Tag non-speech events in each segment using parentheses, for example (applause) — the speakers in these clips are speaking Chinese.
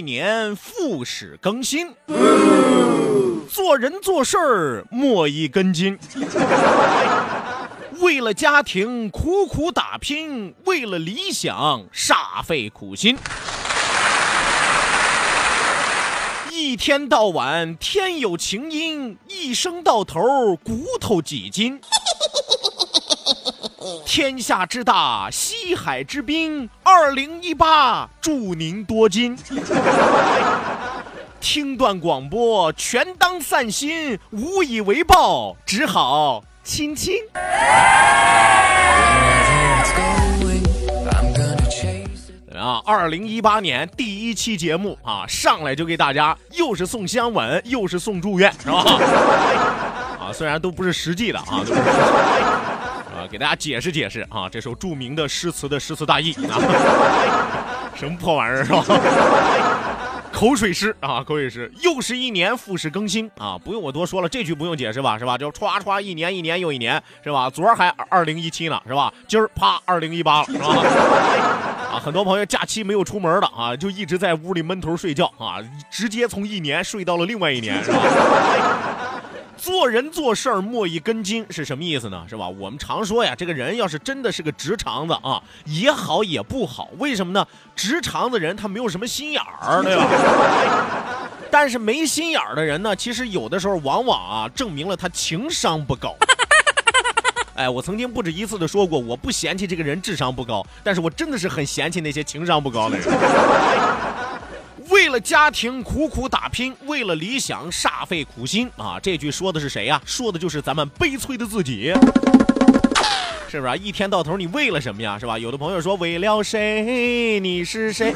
一年复始更新，做人做事儿莫一根筋。为了家庭苦苦打拼，为了理想煞费苦心。一天到晚天有晴阴，一生到头骨头几斤。天下之大，西海之滨，二零一八祝您多金。(laughs) 听段广播，全当散心，无以为报，只好亲亲。啊，二零一八年第一期节目啊，上来就给大家又是送香吻，又是送祝愿，是吧？(laughs) 啊，虽然都不是实际的啊，啊，给大家解释解释啊，这首著名的诗词的诗词大意啊，什么破玩意儿是吧？口水诗啊，口水诗，又是一年复始更新啊，不用我多说了，这句不用解释吧，是吧？就歘歘一年一年又一年，是吧？昨儿还二零一七呢，是吧？今儿啪二零一八了，是吧？啊，很多朋友假期没有出门的啊，就一直在屋里闷头睡觉啊，直接从一年睡到了另外一年，是吧？做人做事儿莫一根筋是什么意思呢？是吧？我们常说呀，这个人要是真的是个直肠子啊，也好也不好。为什么呢？直肠子人他没有什么心眼儿，对吧？但是没心眼儿的人呢，其实有的时候往往啊，证明了他情商不高。哎，我曾经不止一次的说过，我不嫌弃这个人智商不高，但是我真的是很嫌弃那些情商不高的人。为了家庭苦苦打拼，为了理想煞费苦心啊！这句说的是谁呀、说的就是咱们悲催的自己，是不是啊？一天到头你为了什么呀？是吧？有的朋友说为了谁？你是谁？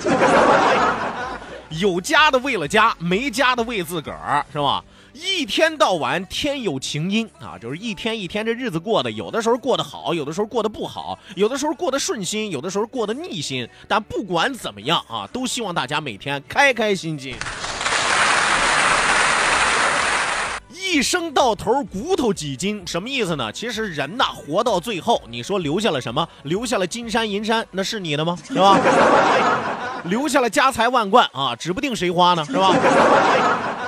(laughs) 有家的为了家，没家的为自个儿，是吧？一天到晚天有晴阴啊，就是一天一天这日子过得，有的时候过得好，有的时候过得不好，有的时候过得顺心，有的时候过得逆心。但不管怎么样啊，都希望大家每天开开心心。一生到头骨头几斤，什么意思呢？其实人呐，活到最后，你说留下了什么？留下了金山银山，那是你的吗？是吧？(laughs) 留下了家财万贯啊，指不定谁花呢，是吧？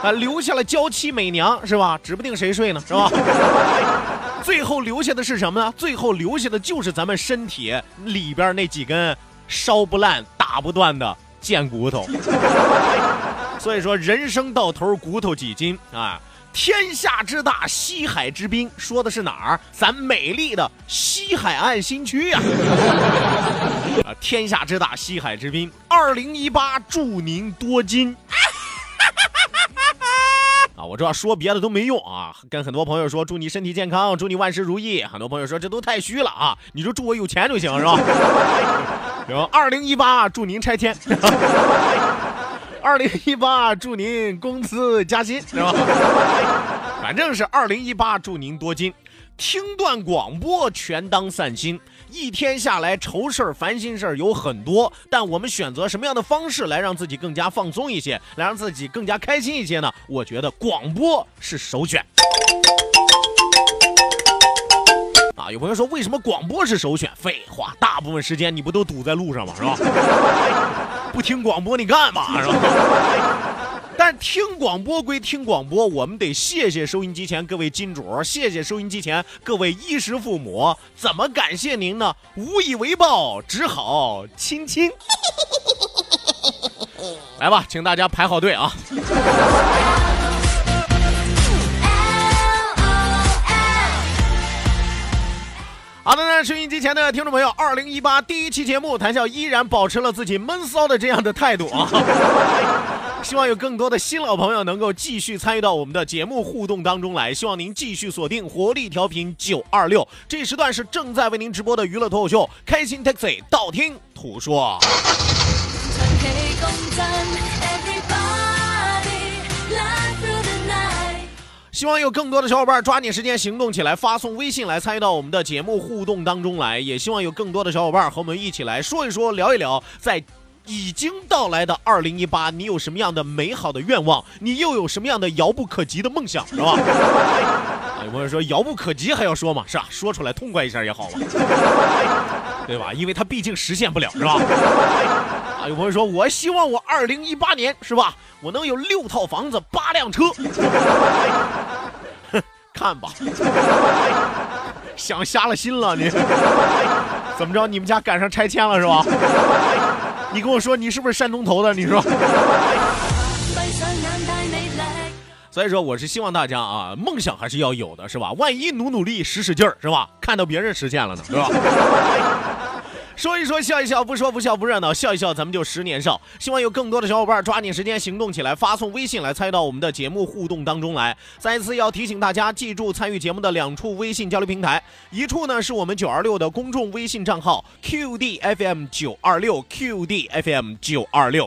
啊，留下了娇妻美娘，是吧？指不定谁睡呢，是吧？(laughs) 最后留下的是什么呢？最后留下的就是咱们身体里边那几根烧不烂、打不断的贱骨头。(laughs) 所以说，人生到头骨头几斤啊？天下之大，西海之滨，说的是哪儿？咱美丽的西海岸新区呀、(laughs) 啊！天下之大，西海之滨，二零一八祝您多金。我知道说别的都没用啊，跟很多朋友说祝你身体健康，祝你万事如意。很多朋友说这都太虚了啊，你就祝我有钱就行是吧？(laughs) 然后二零一八祝您拆迁，二零一八祝您工资加薪是吧？反正是二零一八祝您多金。听段广播全当散心，一天下来愁事儿、烦心事儿有很多，但我们选择什么样的方式来让自己更加放松一些，来让自己更加开心一些呢？我觉得广播是首选。啊，有朋友说为什么广播是首选？废话，大部分时间你不都堵在路上吗？是吧？(laughs) 不听广播你干嘛？是吧？但听广播归听广播，我们得谢谢收音机前各位金主，谢谢收音机前各位衣食父母。怎么感谢您呢？无以为报，只好亲亲。(laughs) 来吧，请大家排好队啊！(laughs) 好的呢，收音机前的听众朋友，二零一八第一期节目，谈笑依然保持了自己闷骚的这样的态度啊。(laughs) 希望有更多的新老朋友能够继续参与到我们的节目互动当中来。希望您继续锁定活力调频九二六，这时段是正在为您直播的娱乐脱口秀《开心 Taxi》，道听途说。希望有更多的小伙伴抓紧时间行动起来，发送微信来参与到我们的节目互动当中来。也希望有更多的小伙伴和我们一起来说一说、聊一聊，在已经到来的二零一八，你有什么样的美好的愿望？你又有什么样的遥不可及的梦想，是吧？啊有朋友说遥不可及还要说嘛，是吧？说出来痛快一下也好嘛，对吧？因为它毕竟实现不了，是吧？有朋友说，我希望我二零一八年是吧，我能有六套房子、八辆车。(laughs) 看吧，想瞎了心了你。怎么着？你们家赶上拆迁了是吧？你跟我说你是不是山东头的？你说。所以说，我是希望大家啊，梦想还是要有的，是吧？万一努努力、使使劲儿，是吧？看到别人实现了呢，是吧？说一说，笑一笑，不说不笑不热闹，笑一笑，咱们就十年少。希望有更多的小伙伴抓紧时间行动起来，发送微信来参与到我们的节目互动当中来。再一次要提醒大家，记住参与节目的两处微信交流平台，一处呢是我们九二六的公众微信账号 QDFM 九二六 QDFM 九二六。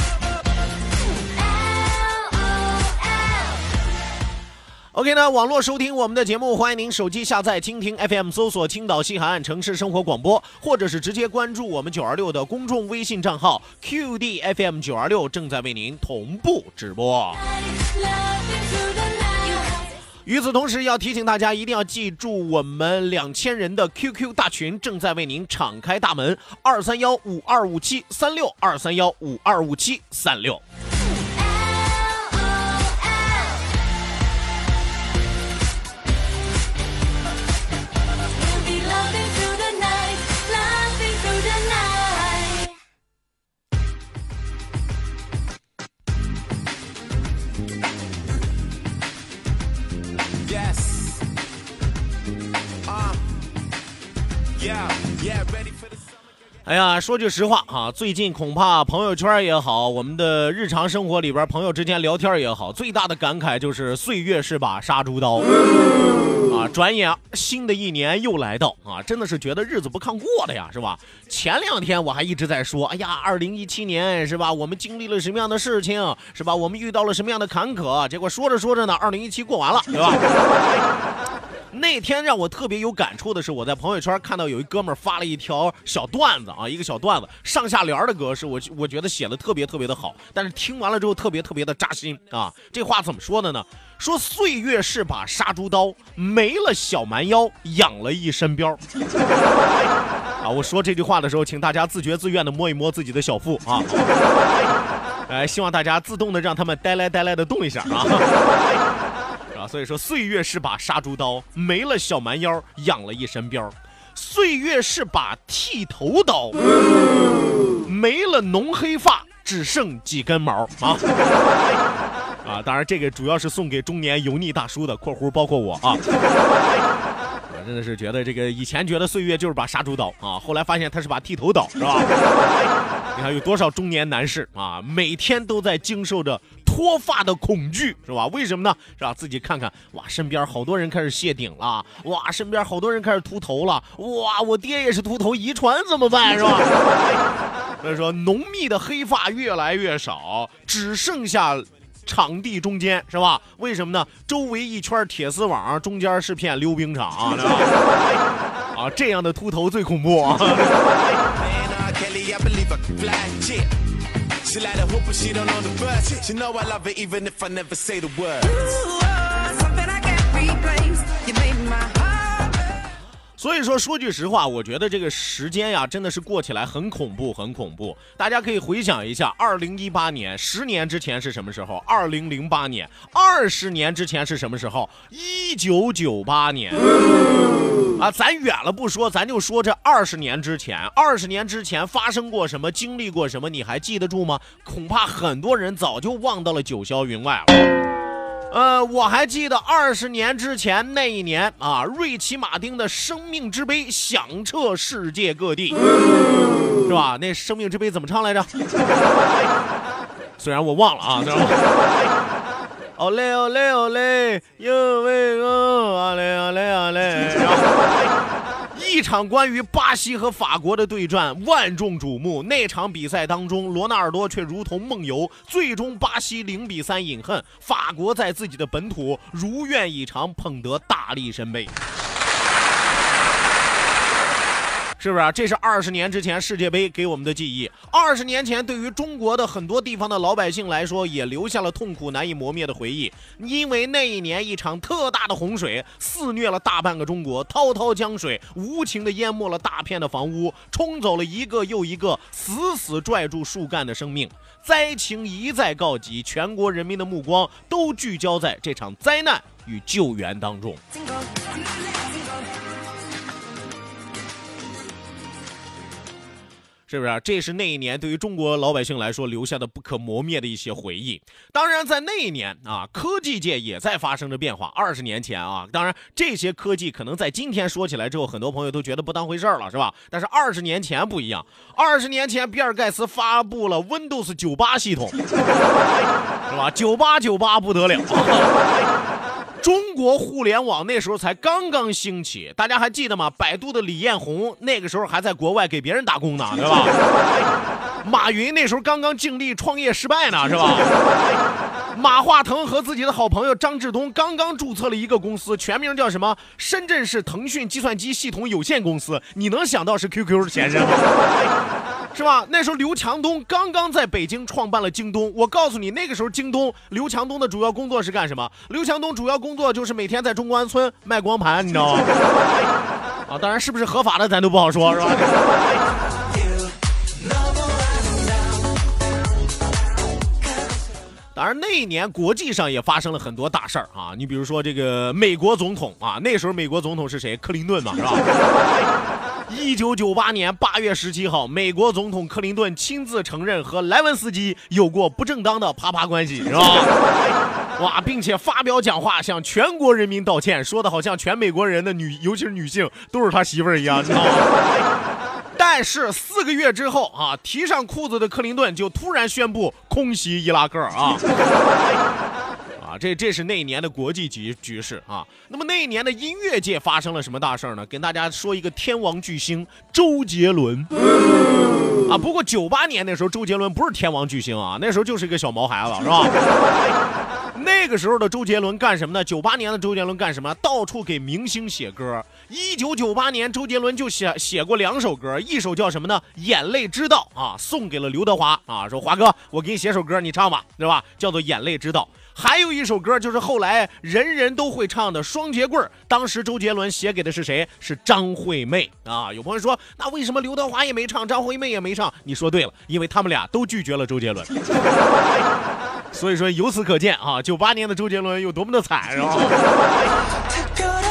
OK 呢，网络收听我们的节目，欢迎您手机下载蜻蜓 FM，搜索青岛西海岸城市生活广播，或者是直接关注我们九二六的公众微信账号 QDFM 九二六，正在为您同步直播。与此同时，要提醒大家一定要记住，我们两千人的 QQ 大群正在为您敞开大门，二三幺五二五七三六二三幺五二五七三六。哎呀，说句实话啊，最近恐怕朋友圈也好，我们的日常生活里边朋友之间聊天也好，最大的感慨就是岁月是把杀猪刀啊！转眼新的一年又来到啊，真的是觉得日子不抗过的呀，是吧？前两天我还一直在说，哎呀，二零一七年是吧？我们经历了什么样的事情，是吧？我们遇到了什么样的坎坷？结果说着说着呢，二零一七过完了，对吧？那天让我特别有感触的是，我在朋友圈看到有一哥们发了一条小段子啊，一个小段子，上下联的格式，我我觉得写的特别特别的好，但是听完了之后特别特别的扎心啊。这话怎么说的呢？说岁月是把杀猪刀，没了小蛮腰，养了一身膘。(laughs) 啊，我说这句话的时候，请大家自觉自愿的摸一摸自己的小腹啊。(laughs) 哎，希望大家自动的让他们呆来呆来的动一下啊。啊，所以说岁月是把杀猪刀，没了小蛮腰，养了一身膘；岁月是把剃头刀，没了浓黑发，只剩几根毛啊！啊，当然这个主要是送给中年油腻大叔的（括弧包括我啊）。我真的是觉得这个以前觉得岁月就是把杀猪刀啊，后来发现它是把剃头刀，是吧？你看有多少中年男士啊，每天都在经受着脱发的恐惧，是吧？为什么呢？是吧？自己看看，哇，身边好多人开始谢顶了，哇，身边好多人开始秃头了，哇，我爹也是秃头，遗传怎么办，是吧？(laughs) 所以说，浓密的黑发越来越少，只剩下场地中间，是吧？为什么呢？周围一圈铁丝网，中间是片溜冰场，对吧？(laughs) 啊，这样的秃头最恐怖！(laughs) She like the hoop, but she don't know the words. She know I love it even if I never say the words. Oh, something I can't replace. You made my heart. 所以说，说句实话，我觉得这个时间呀，真的是过起来很恐怖，很恐怖。大家可以回想一下，二零一八年，十年之前是什么时候？二零零八年，二十年之前是什么时候？一九九八年。啊，咱远了不说，咱就说这二十年之前，二十年之前发生过什么，经历过什么，你还记得住吗？恐怕很多人早就忘到了九霄云外了。呃，我还记得二十年之前那一年啊，瑞奇马丁的《生命之杯》响彻世界各地，是吧？那《生命之杯》怎么唱来着？(laughs) 虽然我忘了啊，知道吗。哦嘞哦嘞哦嘞，因为我啊嘞啊嘞啊嘞，(laughs) 一场关于巴西和法国的对战万众瞩目。那场比赛当中，罗纳尔多却如同梦游，最终巴西零比三饮恨，法国在自己的本土如愿以偿捧得大力神杯。是不是、这是二十年之前世界杯给我们的记忆。二十年前，对于中国的很多地方的老百姓来说，也留下了痛苦难以磨灭的回忆。因为那一年，一场特大的洪水肆虐了大半个中国，滔滔江水无情地淹没了大片的房屋，冲走了一个又一个死死拽住树干的生命。灾情一再告急，全国人民的目光都聚焦在这场灾难与救援当中。是不是、这是那一年对于中国老百姓来说留下的不可磨灭的一些回忆。当然，在那一年啊，科技界也在发生着变化。二十年前啊，当然这些科技可能在今天说起来之后，很多朋友都觉得不当回事儿了，是吧？但是二十年前不一样。二十年前，比尔盖茨发布了 Windows 九八系统，(laughs) 是吧？九八九八不得了。互联网那时候才刚刚兴起，大家还记得吗？百度的李彦宏那个时候还在国外给别人打工呢，(laughs) 对吧？马云那时候刚刚经历创业失败呢，是吧？(laughs) 马化腾和自己的好朋友张志东刚刚注册了一个公司，全名叫什么？深圳市腾讯计算机系统有限公司。你能想到是 QQ 的前身吗？(laughs) 是吧？那时候刘强东刚刚在北京创办了京东。我告诉你，那个时候京东刘强东的主要工作是干什么？刘强东主要工作就是每天在中关村卖光盘，你知道吗？(laughs) 啊，当然是不是合法的咱都不好说，是吧？当然，那一年国际上也发生了很多大事儿啊！你比如说这个美国总统啊，那时候美国总统是谁？克林顿嘛，是吧？一九九八年八月十七号，美国总统克林顿亲自承认和莱文斯基有过不正当的啪啪关系，是吧？哇，并且发表讲话向全国人民道歉，说的好像全美国人的女，尤其是女性都是他媳妇儿一样，你知道吗？但是四个月之后啊，提上裤子的克林顿就突然宣布空袭伊拉克啊。啊，(laughs) 这这是那一年的国际局局势啊。那么那一年的音乐界发生了什么大事呢？跟大家说一个天王巨星周杰伦啊。不过九八年那时候周杰伦不是天王巨星啊，那时候就是一个小毛孩子，是吧？(laughs) 那个时候的周杰伦干什么呢？九八年的周杰伦干什么？到处给明星写歌。一九九八年，周杰伦就写写过两首歌，一首叫什么呢？《眼泪知道》啊，送给了刘德华啊，说华哥，我给你写首歌，你唱吧，对吧？叫做《眼泪知道》。还有一首歌就是后来人人都会唱的《双截棍》，当时周杰伦写给的是谁？是张惠妹啊。有朋友说，那为什么刘德华也没唱，张惠妹也没唱？你说对了，因为他们俩都拒绝了周杰伦。(laughs) 所以说，由此可见啊，九八年的周杰伦有多么的惨，是吧？(laughs) (laughs)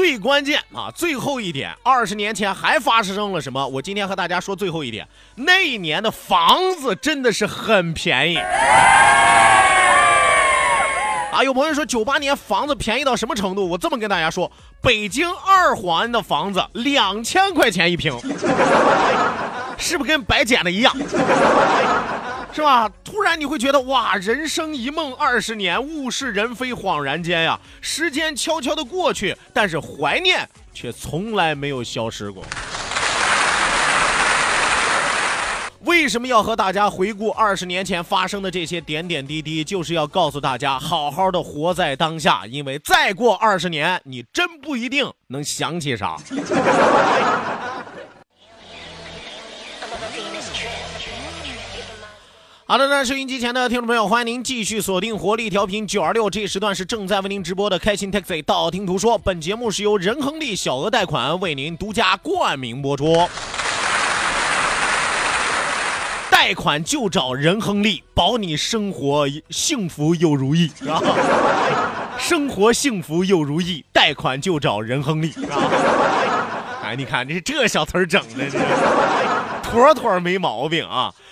最关键啊，最后一点，二十年前还发生了什么？我今天和大家说最后一点，那一年的房子真的是很便宜。啊，有朋友说九八年房子便宜到什么程度？我这么跟大家说，北京二环的房子两千块钱一平，是不是跟白捡的一样？是吧？突然你会觉得哇，人生一梦二十年，物是人非恍然间呀，时间悄悄的过去，但是怀念却从来没有消失过。为什么要和大家回顾二十年前发生的这些点点滴滴？就是要告诉大家，好好的活在当下，因为再过二十年，你真不一定能想起啥。好的，那收音机前的听众朋友，欢迎您继续锁定活力调频九二六，这时段是正在为您直播的开心 Taxi 道听途说。本节目是由仁亨利小额贷款为您独家冠名播出。贷款就找仁亨利，保你生活幸福又如意，是吧？生活幸福又如意，贷款就找仁亨利，是吧？哎，你看这这小词儿整的，这妥妥没毛病啊！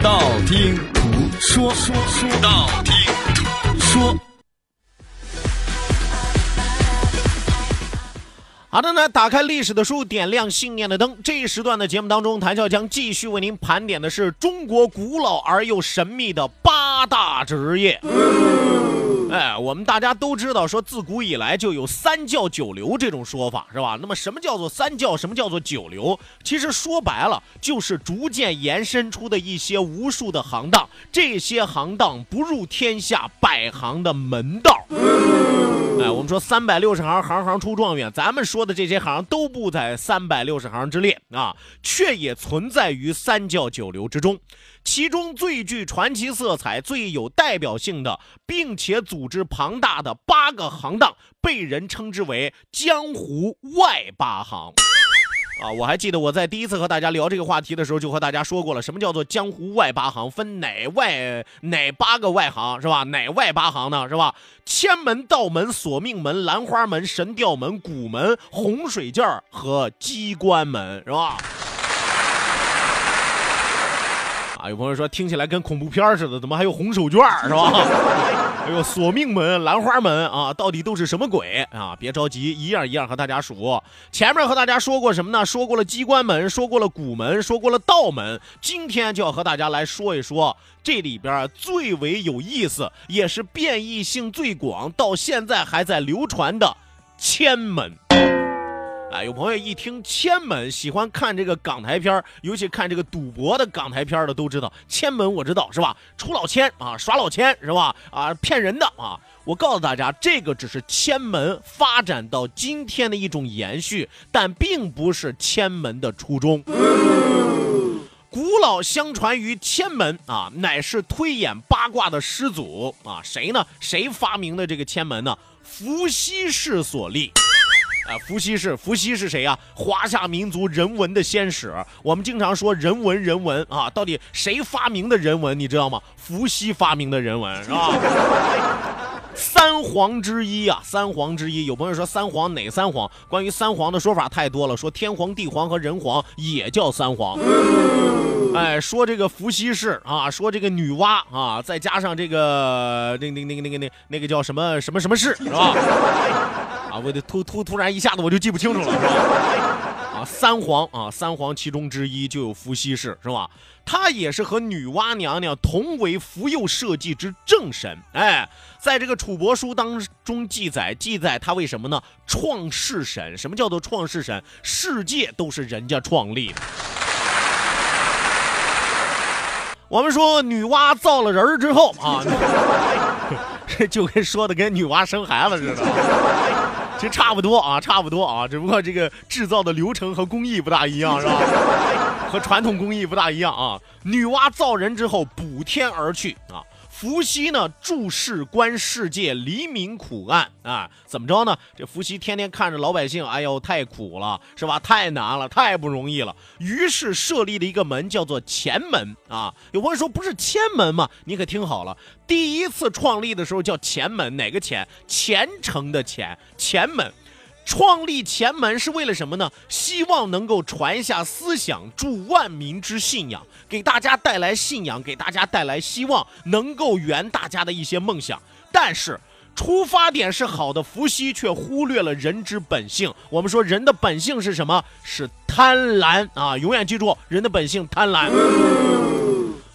道听途说，说说道听途说。好的呢，打开历史的书，点亮信念的灯。这一时段的节目当中，谭笑将继续为您盘点的是中国古老而又神秘的八大职业。哎，我们大家都知道，说自古以来就有三教九流这种说法，是吧？那么什么叫做三教？什么叫做九流？其实说白了，就是逐渐延伸出的一些无数的行当。这些行当不入天下百行的门道。哎，我们说三百六十行，行行出状元。咱们说的这些行都不在三百六十行之列啊，却也存在于三教九流之中。其中最具传奇色彩、最有代表性的，并且组织庞大的八个行当，被人称之为江湖外八行。啊，我还记得我在第一次和大家聊这个话题的时候，就和大家说过了，什么叫做江湖外八行？分哪外哪八个外行是吧？哪外八行呢是吧？千门、道门、索命门、兰花门、神吊门、古门、洪水剑儿和机关门是吧？啊，有朋友说听起来跟恐怖片似的，怎么还有红手绢儿是吧？(laughs) 还有索命门、兰花门啊，到底都是什么鬼啊？别着急，一样一样和大家数。前面和大家说过什么呢？说过了机关门，说过了古门，说过了道门。今天就要和大家来说一说这里边最为有意思，也是变异性最广，到现在还在流传的千门。哎，有朋友一听千门，喜欢看这个港台片儿尤其看这个赌博的港台片儿的都知道，千门我知道是吧？出老千啊，耍老千是吧？啊，骗人的啊！我告诉大家，这个只是千门发展到今天的一种延续，但并不是千门的初衷。古老相传于千门啊，乃是推演八卦的始祖啊，谁呢？谁发明的这个千门呢？伏羲氏所立。啊，伏羲氏，伏羲是谁呀？华夏民族人文的先史。我们经常说人文，人文啊，到底谁发明的人文？你知道吗？伏羲发明的人文是吧？(laughs) 三皇之一啊，三皇之一。有朋友说三皇哪三皇？关于三皇的说法太多了，说天皇、地皇和人皇也叫三皇。哎，说这个伏羲氏啊，说这个女娲啊，再加上这个那那那个那个那那个叫什么什么什么氏是吧？我得突突突然一下子我就记不清楚了，是吧？(laughs) 啊，三皇啊，三皇其中之一就有伏羲氏，是吧？他也是和女娲娘娘同为福佑社稷之正神。哎，在这个楚帛书当中记载，记载他为什么呢？创世神。什么叫做创世神？世界都是人家创立的。我们说女娲造了人儿之后啊，(laughs) 就跟说的跟女娲生孩子似的。其实差不多啊，差不多啊，只不过这个制造的流程和工艺不大一样，是吧？和传统工艺不大一样啊。女娲造人之后，补天而去啊。伏羲呢，注视观世界黎民苦暗啊，怎么着呢？这伏羲天天看着老百姓，哎呦，太苦了，是吧？太难了，太不容易了。于是设立了一个门，叫做前门啊。有朋友说，不是千门吗？你可听好了，第一次创立的时候叫前门，哪个前？虔诚的虔，前门。创立前门是为了什么呢？希望能够传下思想，助万民之信仰，给大家带来信仰，给大家带来希望，能够圆大家的一些梦想。但是。出发点是好的，伏羲却忽略了人之本性。我们说人的本性是什么？是贪婪啊！永远记住，人的本性贪婪。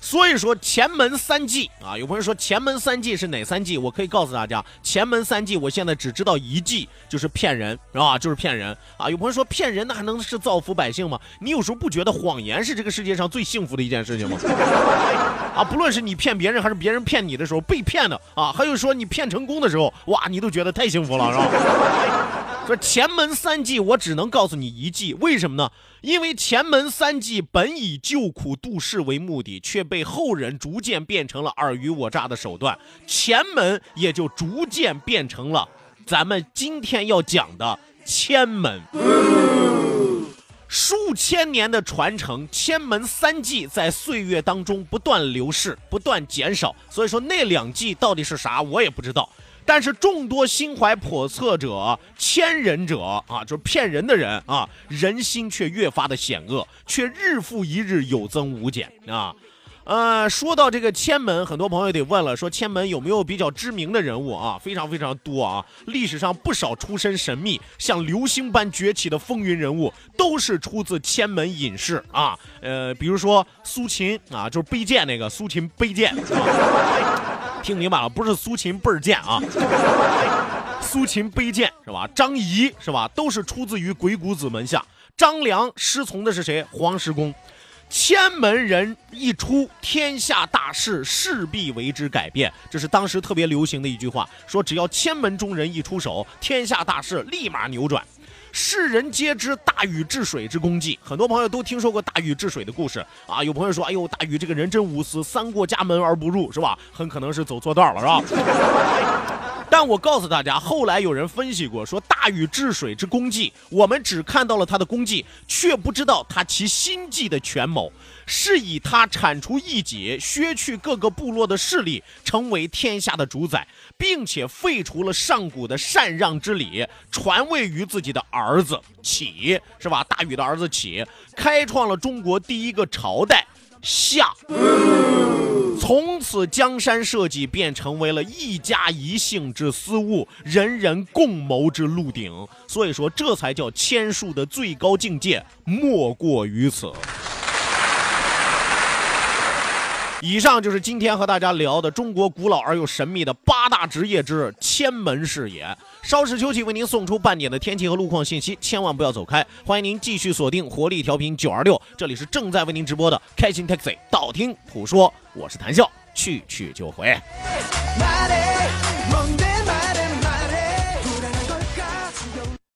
所以说前门三忌啊，有朋友说前门三忌是哪三忌？我可以告诉大家，前门三忌我现在只知道一忌，就是骗人，啊？就是骗人啊！有朋友说骗人那还能是造福百姓吗？你有时候不觉得谎言是这个世界上最幸福的一件事情吗？啊，不论是你骗别人还是别人骗你的时候被骗的啊，还有说你骗成功的时候，哇，你都觉得太幸福了，是吧？说 (laughs) 前门三计，我只能告诉你一计，为什么呢？因为前门三计本以救苦度世为目的，却被后人逐渐变成了尔虞我诈的手段，前门也就逐渐变成了咱们今天要讲的千门。数千年的传承，千门三计在岁月当中不断流逝，不断减少。所以说那两计到底是啥，我也不知道。但是众多心怀叵测者、千人者啊，就是骗人的人啊，人心却越发的险恶，却日复一日有增无减啊。呃，说到这个千门，很多朋友得问了，说千门有没有比较知名的人物啊？非常非常多啊，历史上不少出身神秘、像流星般崛起的风云人物，都是出自千门隐士啊。呃，比如说苏秦啊，就是卑贱那个苏秦卑贱。听明白了，不是苏秦倍儿贱啊，(laughs) 苏秦卑贱是吧？张仪是吧？都是出自于鬼谷子门下。张良师从的是谁？黄石公。千门人一出，天下大势势必为之改变。这是当时特别流行的一句话，说只要千门中人一出手，天下大势立马扭转。世人皆知大禹治水之功绩，很多朋友都听说过大禹治水的故事啊。有朋友说：“哎呦，大禹这个人真无私，三过家门而不入，是吧？很可能是走错道了，是吧？”但我告诉大家，后来有人分析过，说大禹治水之功绩，我们只看到了他的功绩，却不知道他其心计的权谋，是以他铲除异己，削去各个部落的势力，成为天下的主宰，并且废除了上古的禅让之礼，传位于自己的儿子启，是吧？大禹的儿子启，开创了中国第一个朝代夏。从此，江山社稷便成为了一家一姓之私物，人人共谋之鹿鼎。所以说，这才叫千术的最高境界，莫过于此。以上就是今天和大家聊的中国古老而又神秘的八大职业之千门士也。稍事休息，为您送出半点的天气和路况信息，千万不要走开。欢迎您继续锁定活力调频九二六，这里是正在为您直播的开心 Taxi，道听途说，我是谭笑，去去就回。